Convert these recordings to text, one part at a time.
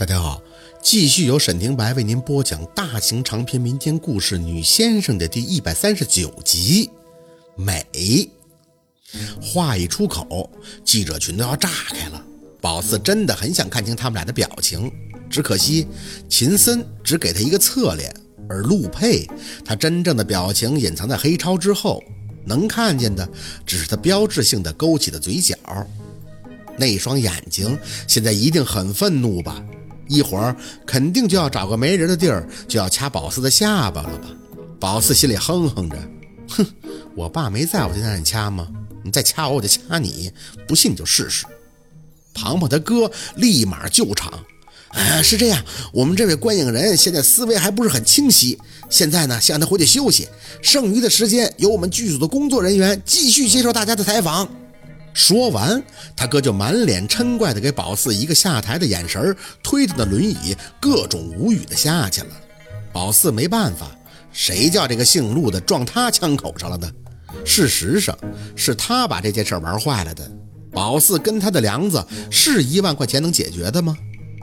大家好，继续由沈廷白为您播讲大型长篇民间故事《女先生》的第一百三十九集。美话一出口，记者群都要炸开了。宝四真的很想看清他们俩的表情，只可惜秦森只给他一个侧脸，而陆佩他真正的表情隐藏在黑超之后，能看见的只是他标志性的勾起的嘴角。那双眼睛现在一定很愤怒吧？一会儿肯定就要找个没人的地儿，就要掐宝四的下巴了吧？宝四心里哼哼着，哼，我爸没在我就让你掐吗？你再掐我，我就掐你，不信你就试试。庞庞他哥立马救场，啊，是这样，我们这位观影人现在思维还不是很清晰，现在呢，先让他回去休息，剩余的时间由我们剧组的工作人员继续接受大家的采访。说完，他哥就满脸嗔怪的给宝四一个下台的眼神，推着那轮椅，各种无语的下去了。宝四没办法，谁叫这个姓陆的撞他枪口上了呢？事实上，是他把这件事玩坏了的。宝四跟他的梁子是一万块钱能解决的吗？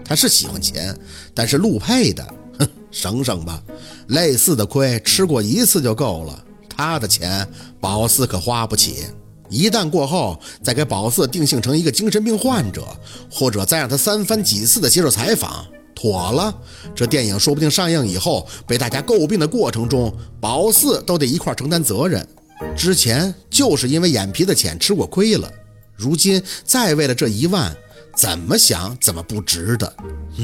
他是喜欢钱，但是陆配的，哼，省省吧，类似的亏吃过一次就够了。他的钱，宝四可花不起。一旦过后，再给宝四定性成一个精神病患者，或者再让他三番几次的接受采访，妥了。这电影说不定上映以后被大家诟病的过程中，宝四都得一块承担责任。之前就是因为眼皮子浅吃过亏了，如今再为了这一万，怎么想怎么不值得。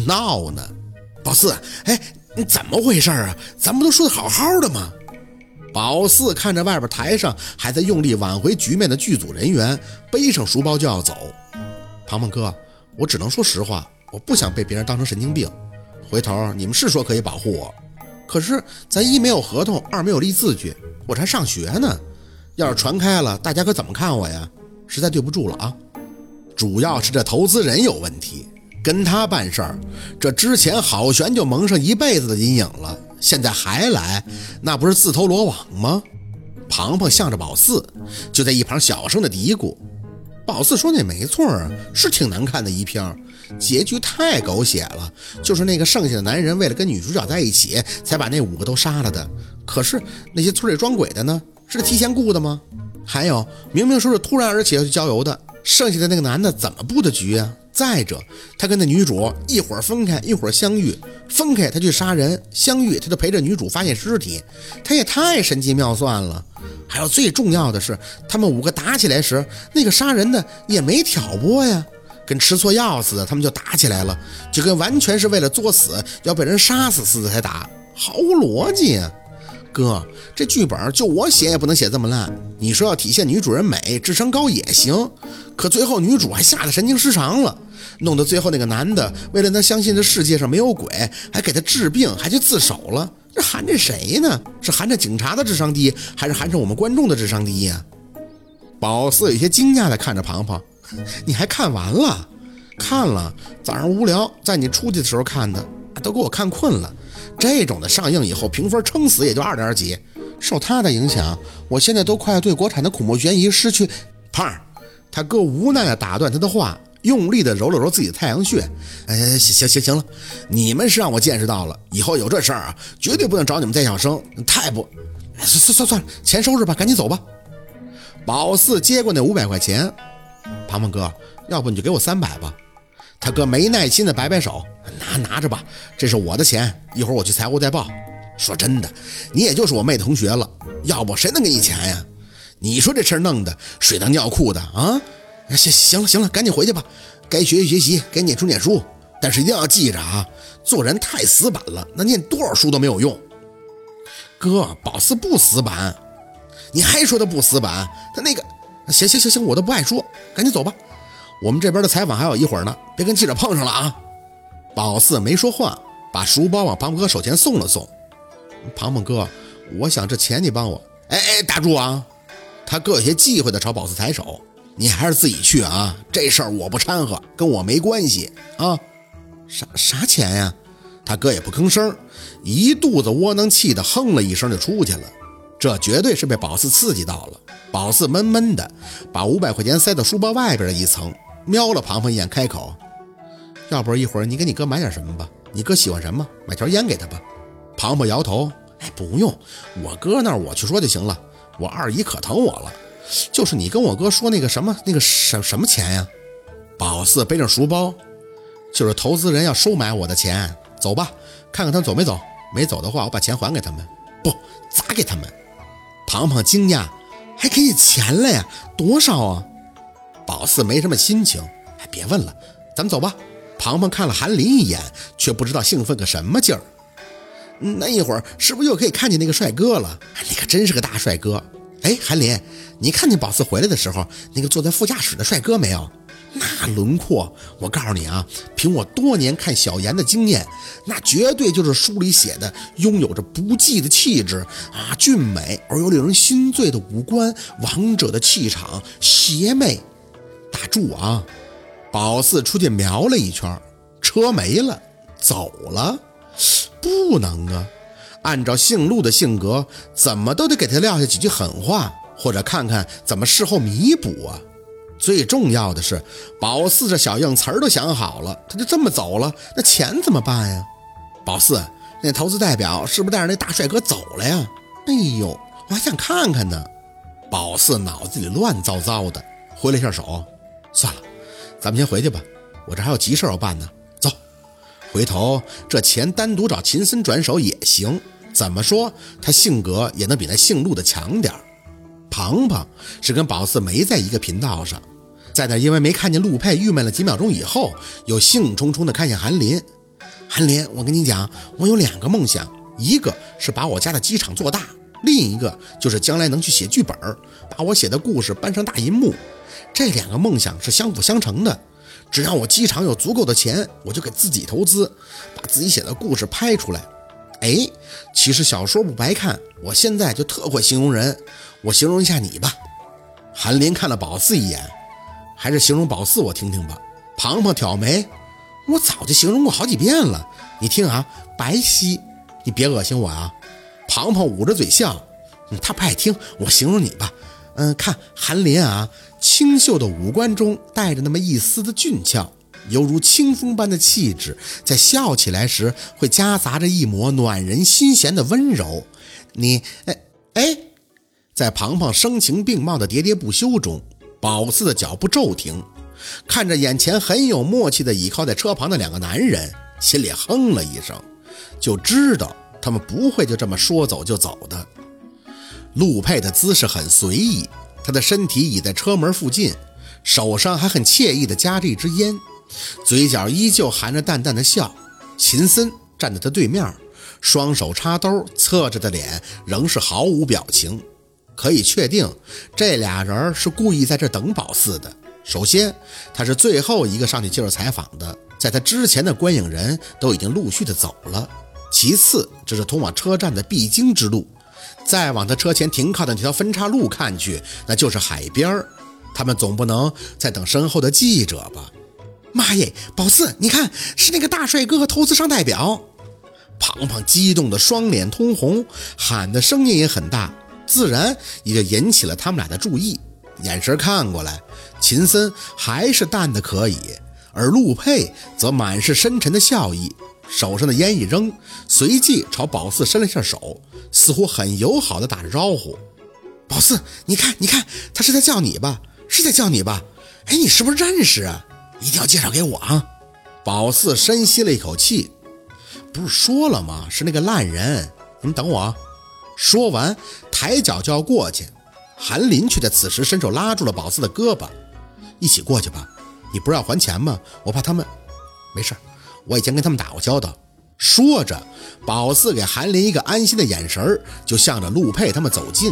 闹呢，宝四，哎，你怎么回事啊？咱不都说的好好的吗？宝四看着外边台上还在用力挽回局面的剧组人员，背上书包就要走。庞庞哥，我只能说实话，我不想被别人当成神经病。回头你们是说可以保护我，可是咱一没有合同，二没有立字据，我这还上学呢。要是传开了，大家可怎么看我呀？实在对不住了啊！主要是这投资人有问题，跟他办事儿，这之前郝璇就蒙上一辈子的阴影了。现在还来，那不是自投罗网吗？庞庞向着宝四，就在一旁小声的嘀咕。宝四说：“那没错啊，是挺难看的一片，结局太狗血了。就是那个剩下的男人为了跟女主角在一起，才把那五个都杀了的。可是那些村里装鬼的呢，是提前雇的吗？还有，明明说是突然而起要去郊游的，剩下的那个男的怎么布的局啊？”再者，他跟那女主一会儿分开，一会儿相遇，分开他去杀人，相遇他就陪着女主发现尸体，他也太神机妙算了。还有最重要的是，他们五个打起来时，那个杀人的也没挑拨呀，跟吃错药似的，他们就打起来了，就跟完全是为了作死要被人杀死似的才打，毫无逻辑啊！哥，这剧本就我写也不能写这么烂。你说要体现女主人美、智商高也行，可最后女主还吓得神经失常了，弄得最后那个男的为了能相信这世界上没有鬼，还给他治病，还去自首了。这含着谁呢？是含着警察的智商低，还是含着我们观众的智商低呀？宝四有些惊讶地看着庞庞，你还看完了？看了，早上无聊，在你出去的时候看的，都给我看困了。这种的上映以后评分撑死也就二点几，受他的影响，我现在都快要对国产的恐怖悬疑失去。胖儿，他哥无奈的打断他的话，用力的揉了揉自己的太阳穴。哎，行行行了，你们是让我见识到了，以后有这事儿啊，绝对不能找你们再小生，太不……算算算算了，钱收拾吧，赶紧走吧。宝四接过那五百块钱，庞庞哥，要不你就给我三百吧。他哥没耐心的摆摆手，拿拿着吧，这是我的钱，一会儿我去财务再报。说真的，你也就是我妹同学了，要不谁能给你钱呀？你说这事儿弄的水当尿裤的啊！行行了行了，赶紧回去吧，该学习学习，该念书念书，但是一定要记着啊，做人太死板了，那念多少书都没有用。哥，宝四不死板，你还说他不死板？他那个，行行行行，我都不爱说，赶紧走吧。我们这边的采访还有一会儿呢，别跟记者碰上了啊！宝四没说话，把书包往庞庞哥手前送了送。庞庞哥，我想这钱你帮我……哎哎，打住啊！他哥有些忌讳的朝宝四抬手：“你还是自己去啊，这事儿我不掺和，跟我没关系啊。”啥啥钱呀？他哥也不吭声，一肚子窝囊气的哼了一声就出去了。这绝对是被宝四刺激到了。宝四闷闷的把五百块钱塞到书包外边的一层。瞄了庞庞一眼，开口：“要不一会儿你给你哥买点什么吧？你哥喜欢什么？买条烟给他吧。庞庞摇头，哎，不用，我哥那儿我去说就行了。我二姨可疼我了，就是你跟我哥说那个什么那个什什么钱呀？宝四背着书包，就是投资人要收买我的钱。走吧，看看他走没走。没走的话，我把钱还给他们。不，砸给他们。庞庞惊讶，还给你钱了呀？多少啊？宝四没什么心情，哎，别问了，咱们走吧。庞庞看了韩林一眼，却不知道兴奋个什么劲儿。那一会儿是不是又可以看见那个帅哥了？你可真是个大帅哥！哎，韩林，你看见宝四回来的时候，那个坐在副驾驶的帅哥没有？那轮廓，我告诉你啊，凭我多年看小妍的经验，那绝对就是书里写的，拥有着不羁的气质啊，俊美而又令人心醉的五官，王者的气场，邪魅。打住啊！宝四出去瞄了一圈，车没了，走了。不能啊！按照姓陆的性格，怎么都得给他撂下几句狠话，或者看看怎么事后弥补啊。最重要的是，宝四这小硬词儿都想好了，他就这么走了，那钱怎么办呀？宝四，那投资代表是不是带着那大帅哥走了呀？哎呦，我还想看看呢。宝四脑子里乱糟糟的，挥了一下手，算了，咱们先回去吧，我这还有急事要办呢。走，回头这钱单独找秦森转手也行，怎么说他性格也能比那姓陆的强点儿。庞庞是跟宝四没在一个频道上，在那因为没看见陆佩，郁闷了几秒钟以后，又兴冲冲的看向韩林。韩林，我跟你讲，我有两个梦想，一个是把我家的机场做大，另一个就是将来能去写剧本，把我写的故事搬上大银幕。这两个梦想是相辅相成的。只要我机场有足够的钱，我就给自己投资，把自己写的故事拍出来。哎，其实小说不白看，我现在就特会形容人。我形容一下你吧，韩林看了宝四一眼，还是形容宝四我听听吧。庞庞挑眉，我早就形容过好几遍了，你听啊，白皙，你别恶心我啊。庞庞捂着嘴笑，他不爱听，我形容你吧。嗯，看韩林啊，清秀的五官中带着那么一丝的俊俏，犹如清风般的气质，在笑起来时会夹杂着一抹暖人心弦的温柔。你，哎哎。在庞庞声情并茂的喋喋不休中，宝四的脚步骤停，看着眼前很有默契的倚靠在车旁的两个男人，心里哼了一声，就知道他们不会就这么说走就走的。陆佩的姿势很随意，他的身体倚在车门附近，手上还很惬意地夹着一支烟，嘴角依旧含着淡淡的笑。秦森站在他对面，双手插兜，侧着的脸仍是毫无表情。可以确定，这俩人是故意在这等宝四的。首先，他是最后一个上去接受采访的，在他之前的观影人都已经陆续的走了。其次，这是通往车站的必经之路。再往他车前停靠的那条分岔路看去，那就是海边儿。他们总不能在等身后的记者吧？妈耶，宝四，你看，是那个大帅哥和投资商代表。庞庞激动的双脸通红，喊的声音也很大。自然也就引起了他们俩的注意，眼神看过来，秦森还是淡的可以，而陆佩则满是深沉的笑意，手上的烟一扔，随即朝宝四伸了下手，似乎很友好的打着招呼。宝四，你看，你看，他是在叫你吧？是在叫你吧？哎，你是不是认识啊？一定要介绍给我啊！宝四深吸了一口气，不是说了吗？是那个烂人，你们等我。说完，抬脚就要过去，韩林却在此时伸手拉住了宝四的胳膊：“一起过去吧，你不是要还钱吗？我怕他们……没事，我以前跟他们打过交道。”说着，宝四给韩林一个安心的眼神，就向着陆佩他们走近。